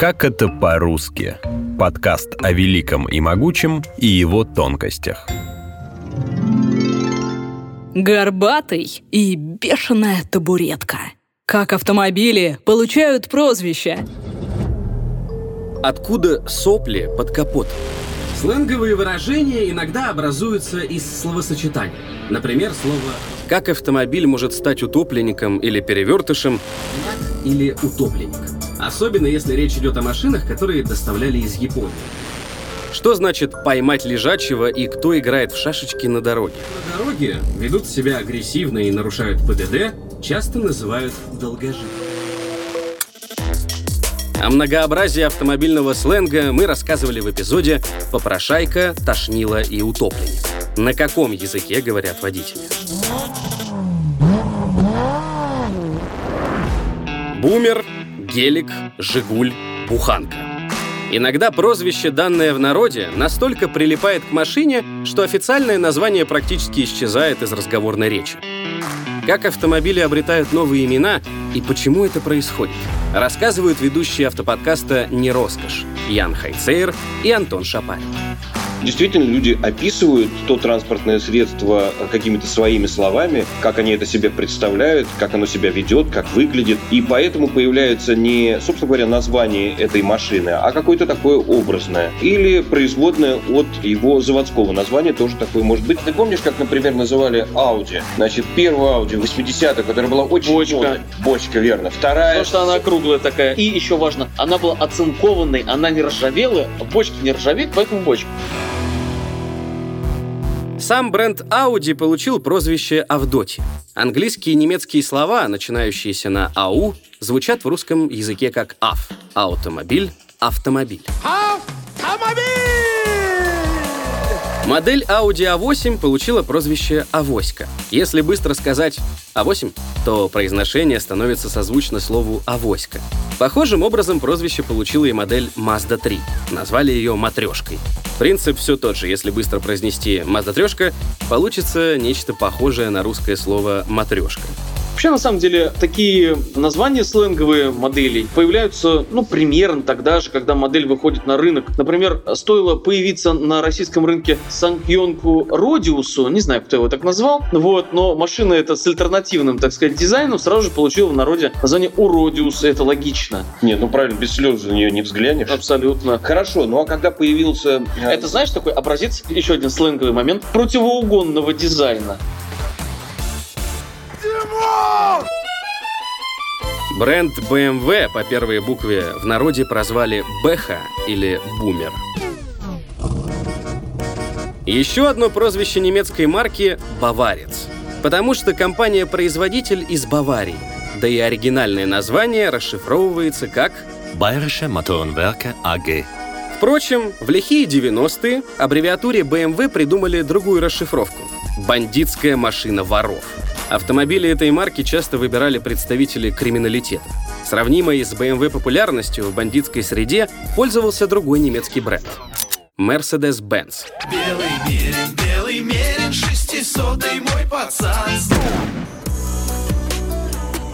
Как это по-русски? Подкаст о великом и могучем и его тонкостях. Горбатый и бешеная табуретка. Как автомобили получают прозвище? Откуда сопли под капотом? Сленговые выражения иногда образуются из словосочетаний. Например, слово Как автомобиль может стать утопленником или перевертышем? или «утопленник». Особенно если речь идет о машинах, которые доставляли из Японии. Что значит поймать лежачего и кто играет в шашечки на дороге? На дороге ведут себя агрессивно и нарушают ПДД, часто называют долгожителями. О многообразии автомобильного сленга мы рассказывали в эпизоде «Попрошайка, тошнило и утопленник». На каком языке говорят водители? Бумер, гелик, жигуль, буханка. Иногда прозвище, данное в народе, настолько прилипает к машине, что официальное название практически исчезает из разговорной речи. Как автомобили обретают новые имена и почему это происходит, рассказывают ведущие автоподкаста «Не роскошь» Ян Хайцейр и Антон Шапарин. Действительно, люди описывают то транспортное средство какими-то своими словами, как они это себе представляют, как оно себя ведет, как выглядит. И поэтому появляется не, собственно говоря, название этой машины, а какое-то такое образное. Или производное от его заводского названия, тоже такое может быть. Ты помнишь, как, например, называли Audi? Значит, первую Audi 80-х, которая была очень... Бочка. модной. Бочка, верно. Вторая... Потому что она круглая такая. И еще важно, она была оцинкованной, она не ржавела, а бочки не ржавеют, поэтому бочка. Сам бренд Audi получил прозвище Авдотья. Английские и немецкие слова, начинающиеся на «ау», звучат в русском языке как «ав» — автомобиль, автомобиль. Модель Audi A8 получила прозвище «Авоська». Если быстро сказать «А8», то произношение становится созвучно слову «авоська». Похожим образом прозвище получила и модель Mazda 3. Назвали ее «Матрешкой». Принцип все тот же. Если быстро произнести «Mazda трешка», получится нечто похожее на русское слово «матрешка». Вообще, на самом деле, такие названия сленговые моделей появляются, ну, примерно тогда же, когда модель выходит на рынок. Например, стоило появиться на российском рынке Санкьонку Родиусу, не знаю, кто его так назвал, вот, но машина эта с альтернативным, так сказать, дизайном сразу же получила в народе название Уродиус, это логично. Нет, ну правильно, без слез за нее не взглянешь. Абсолютно. Хорошо, ну а когда появился... э, Это, знаешь, такой образец, еще один сленговый момент, противоугонного дизайна. Бренд BMW по первой букве в народе прозвали Бэха или Бумер. Еще одно прозвище немецкой марки – Баварец. Потому что компания-производитель из Баварии. Да и оригинальное название расшифровывается как Bayerische Motorenwerke AG. Впрочем, в лихие 90-е аббревиатуре BMW придумали другую расшифровку – «бандитская машина воров». Автомобили этой марки часто выбирали представители криминалитета. Сравнимой с BMW популярностью в бандитской среде пользовался другой немецкий бренд – Mercedes-Benz. Белый мерин, белый мерин, шестисотый мой пацан.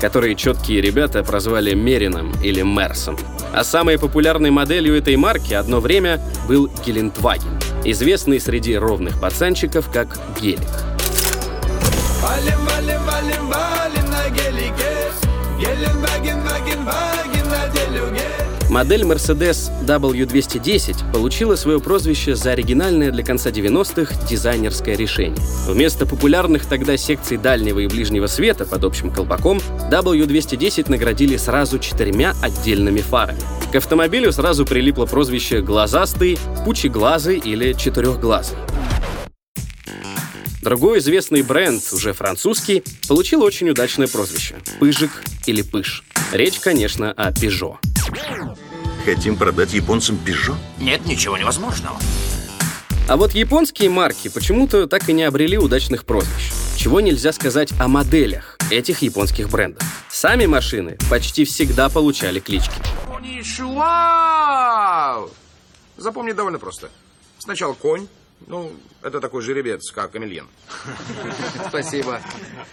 которые четкие ребята прозвали Мерином или Мерсом. А самой популярной моделью этой марки одно время был Гелендваген, известный среди ровных пацанчиков как Гелик. Валим, валим, валим, валим на гелике. Гелен, ваген, ваген, ваген на делюге. Модель Mercedes W210 получила свое прозвище за оригинальное для конца 90-х дизайнерское решение. Вместо популярных тогда секций дальнего и ближнего света под общим колпаком W210 наградили сразу четырьмя отдельными фарами. К автомобилю сразу прилипло прозвище «глазастый», «пучеглазый» или «четырехглазый». Другой известный бренд, уже французский, получил очень удачное прозвище – «Пыжик» или «Пыш». Речь, конечно, о «Пежо». Хотим продать японцам Пежо? Нет ничего невозможного. А вот японские марки почему-то так и не обрели удачных прозвищ. Чего нельзя сказать о моделях этих японских брендов. Сами машины почти всегда получали клички. Коничуа! Запомни довольно просто. Сначала конь, Ну, это такой жеребец, как Эмильен. Спасибо.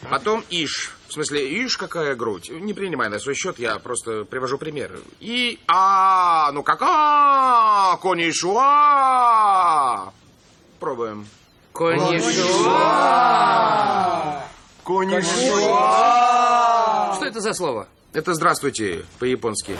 Потом Иш. В смысле, Иш, какая грудь. Не принимай на свой счет, я просто привожу пример. И... А, ну кака, конишуа. Пробуем. Конишуа. Конишуа. Что это за слово? Это здравствуйте, по-японски.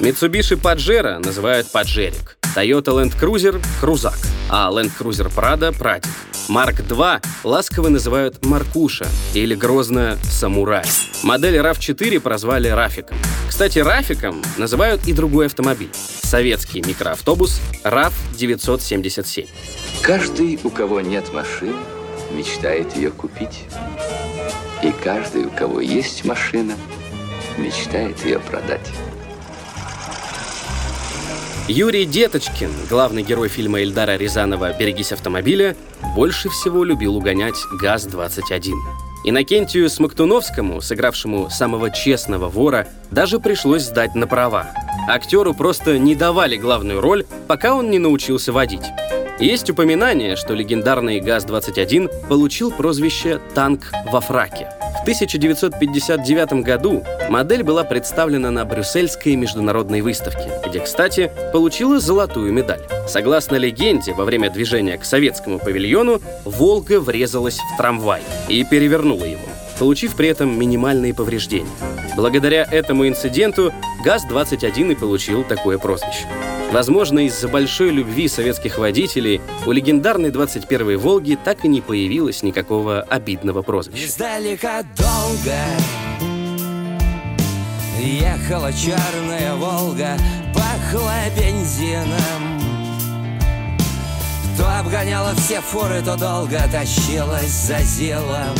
Mitsubishi Pajero называют Паджерик. Toyota Land Cruiser — Крузак, а Land Cruiser Prado — Прадик. Марк II ласково называют Маркуша или грозно Самурай. Модель RAV4 прозвали Рафиком. Кстати, Рафиком называют и другой автомобиль — советский микроавтобус RAV-977. Каждый, у кого нет машины, мечтает ее купить. И каждый, у кого есть машина, мечтает ее продать. Юрий Деточкин, главный герой фильма Эльдара Рязанова «Берегись автомобиля», больше всего любил угонять ГАЗ-21. Иннокентию Смоктуновскому, сыгравшему самого честного вора, даже пришлось сдать на права. Актеру просто не давали главную роль, пока он не научился водить. Есть упоминание, что легендарный ГАЗ-21 получил прозвище «танк во фраке». В 1959 году модель была представлена на Брюссельской международной выставке, где, кстати, получила золотую медаль. Согласно легенде, во время движения к советскому павильону «Волга» врезалась в трамвай и перевернула его, получив при этом минимальные повреждения. Благодаря этому инциденту ГАЗ-21 и получил такое прозвище. Возможно, из-за большой любви советских водителей у легендарной 21-й «Волги» так и не появилось никакого обидного прозвища. Издалека долго Ехала черная Волга Пахла бензином То обгоняла все фуры, то долго тащилась за зилом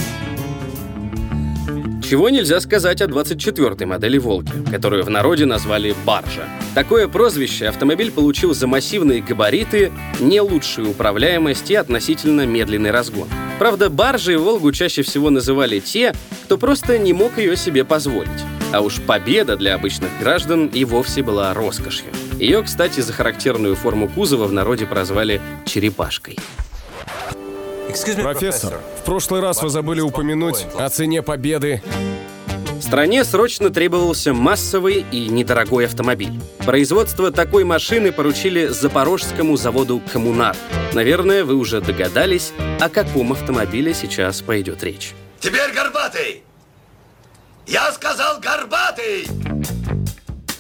Чего нельзя сказать о 24-й модели «Волги», которую в народе назвали «Баржа». Такое прозвище автомобиль получил за массивные габариты, не лучшую управляемость и относительно медленный разгон. Правда, баржей «Волгу» чаще всего называли те, кто просто не мог ее себе позволить. А уж победа для обычных граждан и вовсе была роскошью. Ее, кстати, за характерную форму кузова в народе прозвали «черепашкой». Профессор, в прошлый раз вы забыли упомянуть о цене победы. Стране срочно требовался массовый и недорогой автомобиль. Производство такой машины поручили запорожскому заводу «Коммунар». Наверное, вы уже догадались, о каком автомобиле сейчас пойдет речь. Теперь горбатый! Я сказал горбатый!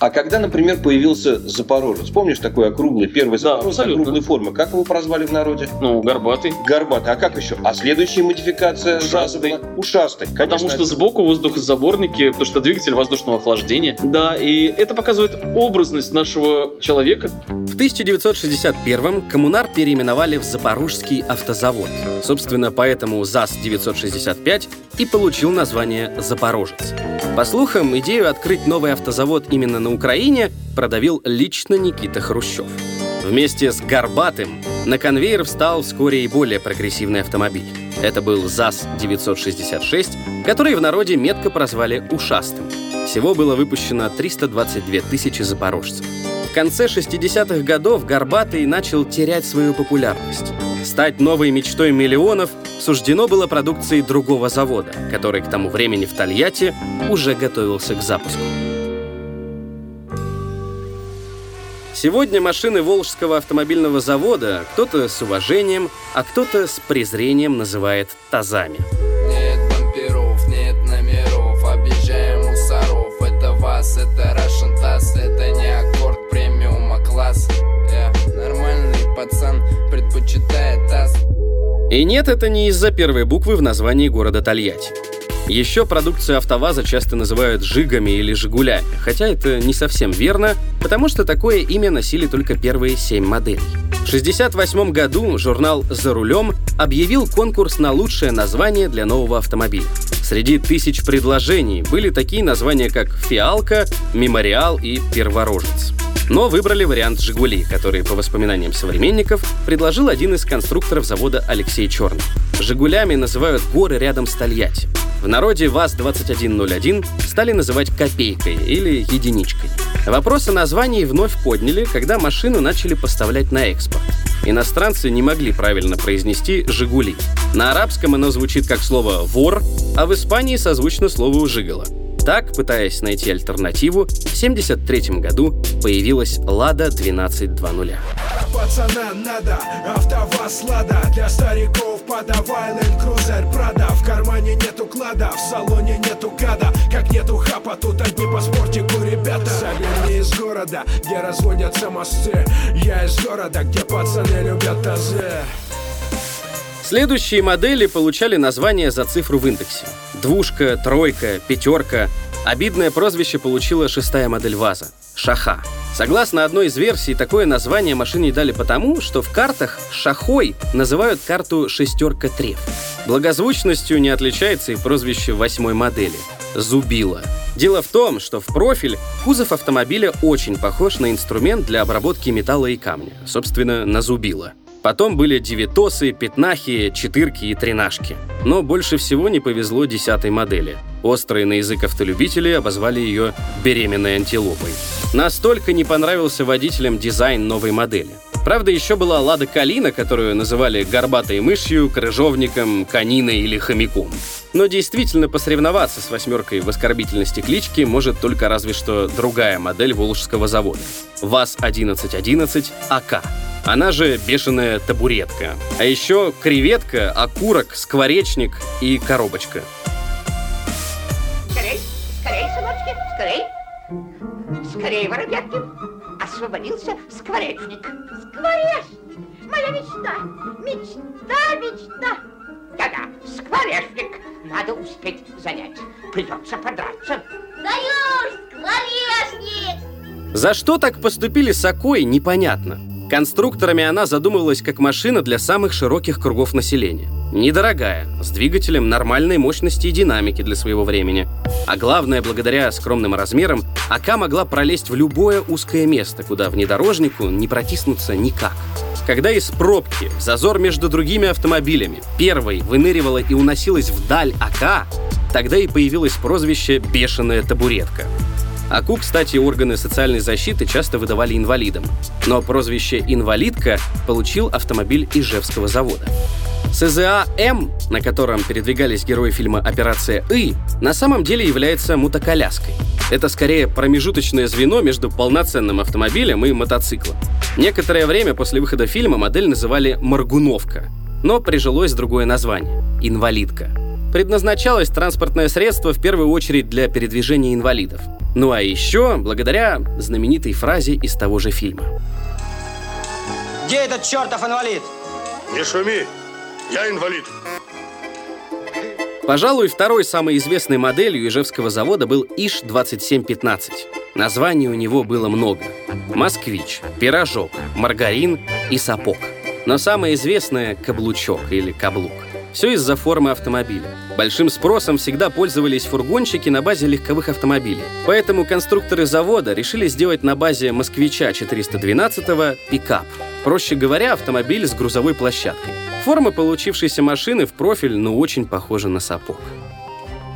А когда, например, появился Запорожец, помнишь такой округлый, первый Запорожец абсолютно. округлой формы, как его прозвали в народе? Ну, горбатый. Горбатый. А как еще? А следующая модификация Ушастый. была? Ушастый. Конечно, Потому что это- сбоку воздухозаборники, потому что двигатель воздушного охлаждения. Да, и это показывает образность нашего человека. В 1961-м коммунар переименовали в Запорожский автозавод. Собственно, поэтому ЗАЗ-965 и получил название «Запорожец». По слухам, идею открыть новый автозавод именно на Украине продавил лично Никита Хрущев. Вместе с «Горбатым» на конвейер встал вскоре и более прогрессивный автомобиль. Это был ЗАЗ-966, который в народе метко прозвали «Ушастым». Всего было выпущено 322 тысячи запорожцев. В конце 60-х годов Горбатый начал терять свою популярность. Стать новой мечтой миллионов суждено было продукции другого завода, который к тому времени в Тольятти уже готовился к запуску. Сегодня машины Волжского автомобильного завода кто-то с уважением, а кто-то с презрением называет тазами. Предпочитает таз И нет, это не из-за первой буквы в названии города Тольятти. Еще продукцию АвтоВАЗа часто называют «Жигами» или «Жигулями», хотя это не совсем верно, потому что такое имя носили только первые семь моделей. В 1968 году журнал «За рулем» объявил конкурс на лучшее название для нового автомобиля. Среди тысяч предложений были такие названия, как «Фиалка», «Мемориал» и «Перворожец». Но выбрали вариант «Жигули», который, по воспоминаниям современников, предложил один из конструкторов завода Алексей Черный. «Жигулями» называют горы рядом с Тольятти. В народе ВАЗ-2101 стали называть «копейкой» или «единичкой». Вопрос о названии вновь подняли, когда машину начали поставлять на экспорт. Иностранцы не могли правильно произнести «Жигули». На арабском оно звучит как слово «вор», а в Испании созвучно слову «жигало». Так, пытаясь найти альтернативу, в 1973 году появилась «Лада 1220». Пацанам надо АвтоВАЗ Лада Для стариков подавай Land Cruiser. Прада В кармане нету клада, в салоне нету гада. Как нету хапа, тут одни по спортику ребята. Загляни из города, где разводятся мосты. Я из города, где пацаны любят тазы Следующие модели получали название за цифру в индексе. Двушка, тройка, пятерка. Обидное прозвище получила шестая модель ВАЗа — Шаха. Согласно одной из версий, такое название машине дали потому, что в картах «Шахой» называют карту «шестерка треф». Благозвучностью не отличается и прозвище восьмой модели — «Зубила». Дело в том, что в профиль кузов автомобиля очень похож на инструмент для обработки металла и камня, собственно, на зубило. Потом были девятосы, пятнахи, четырки и тринашки. Но больше всего не повезло десятой модели. Острые на язык автолюбителей обозвали ее «беременной антилопой». Настолько не понравился водителям дизайн новой модели. Правда, еще была «Лада Калина», которую называли горбатой мышью, крыжовником, кониной или хомяком. Но действительно посоревноваться с восьмеркой в оскорбительности клички может только разве что другая модель Волжского завода. ВАЗ-1111 АК. Она же бешеная табуретка. А еще креветка, окурок, скворечник и коробочка. Скорей, скорей, сыночки, скорей. Скорей, воробятки. Освободился скворечник. Скворечник. Моя мечта. Мечта, мечта. Да-да, скворечник. Надо успеть занять. Придется подраться. Даешь, скворечник! За что так поступили с Окой, непонятно. Конструкторами она задумывалась как машина для самых широких кругов населения. Недорогая, с двигателем нормальной мощности и динамики для своего времени. А главное, благодаря скромным размерам, АК могла пролезть в любое узкое место, куда внедорожнику не протиснуться никак. Когда из пробки, в зазор между другими автомобилями, первой выныривала и уносилась вдаль АК, тогда и появилось прозвище «бешеная табуретка». АКУ, кстати, органы социальной защиты часто выдавали инвалидам. Но прозвище «инвалидка» получил автомобиль Ижевского завода. СЗА-М, на котором передвигались герои фильма «Операция И», на самом деле является мотоколяской. Это скорее промежуточное звено между полноценным автомобилем и мотоциклом. Некоторое время после выхода фильма модель называли «Моргуновка», но прижилось другое название — «Инвалидка». Предназначалось транспортное средство в первую очередь для передвижения инвалидов. Ну а еще благодаря знаменитой фразе из того же фильма. Где этот чертов инвалид? Не шуми, я инвалид. Пожалуй, второй самой известной моделью Ижевского завода был ИШ-2715. Названий у него было много. Москвич, пирожок, маргарин и сапог. Но самое известное — каблучок или каблук. Все из-за формы автомобиля. Большим спросом всегда пользовались фургонщики на базе легковых автомобилей. Поэтому конструкторы завода решили сделать на базе «Москвича 412» пикап. Проще говоря, автомобиль с грузовой площадкой. Форма получившейся машины в профиль, но очень похожа на сапог.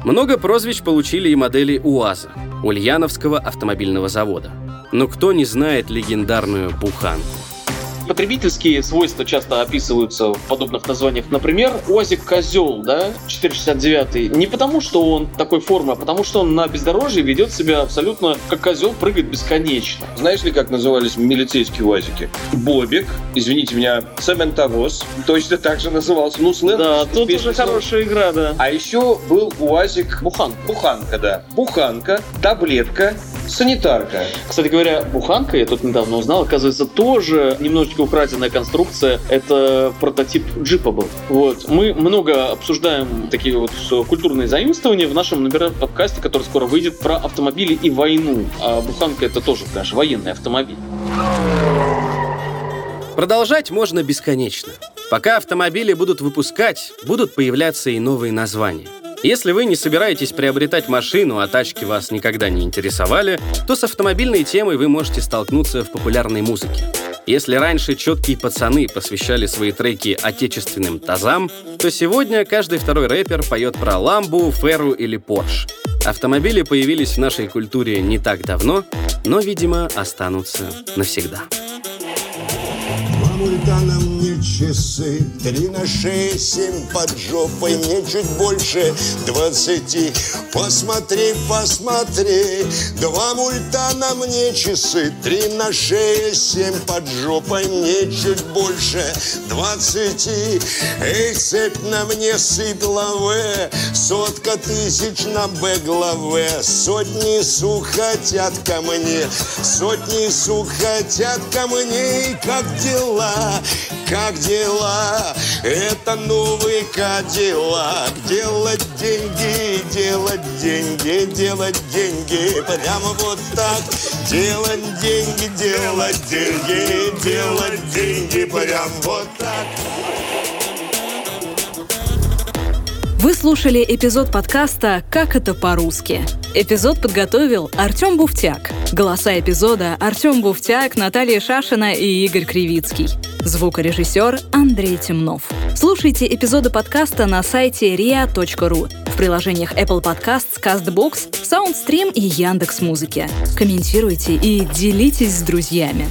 Много прозвищ получили и модели УАЗа, Ульяновского автомобильного завода. Но кто не знает легендарную «Буханку»? Потребительские свойства часто описываются в подобных названиях. Например, УАЗик Козел, да, 469. Не потому, что он такой формы, а потому, что он на бездорожье ведет себя абсолютно как козел, прыгает бесконечно. Знаешь ли, как назывались милицейские УАЗики? Бобик, извините меня, цементовоз, точно так же назывался. Ну, сленг. Да, тут уже хорошая игра, да. А еще был УАЗик... Буханка. Буханка, да. Буханка, таблетка, санитарка. Кстати говоря, буханка, я тут недавно узнал, оказывается, тоже немножечко украденная конструкция. Это прототип джипа был. Вот. Мы много обсуждаем такие вот культурные заимствования в нашем, например, подкасте, который скоро выйдет про автомобили и войну. А буханка это тоже, конечно, военный автомобиль. Продолжать можно бесконечно. Пока автомобили будут выпускать, будут появляться и новые названия. Если вы не собираетесь приобретать машину, а тачки вас никогда не интересовали, то с автомобильной темой вы можете столкнуться в популярной музыке. Если раньше четкие пацаны посвящали свои треки отечественным тазам, то сегодня каждый второй рэпер поет про Ламбу, Феру или Порш. Автомобили появились в нашей культуре не так давно, но, видимо, останутся навсегда. Два часы, три на шее, семь под жопой, мне чуть больше двадцати. Посмотри, посмотри, два мульта на мне часы, три на шее, семь под жопой, мне чуть больше двадцати. Эй, цепь на мне сыплове, сотка тысяч на Б главе, сотни сук хотят ко мне, сотни сук хотят ко мне, как дела, как дела? Это новый Кадиллак. Делать деньги, делать деньги, делать деньги. Прямо вот так. Делать деньги, делать деньги, делать деньги. Прямо вот так. Вы слушали эпизод подкаста «Как это по-русски». Эпизод подготовил Артем Буфтяк. Голоса эпизода Артем Буфтяк, Наталья Шашина и Игорь Кривицкий. Звукорежиссер Андрей Темнов. Слушайте эпизоды подкаста на сайте ria.ru, в приложениях Apple Podcasts, CastBox, SoundStream и Яндекс.Музыки. Комментируйте и делитесь с друзьями.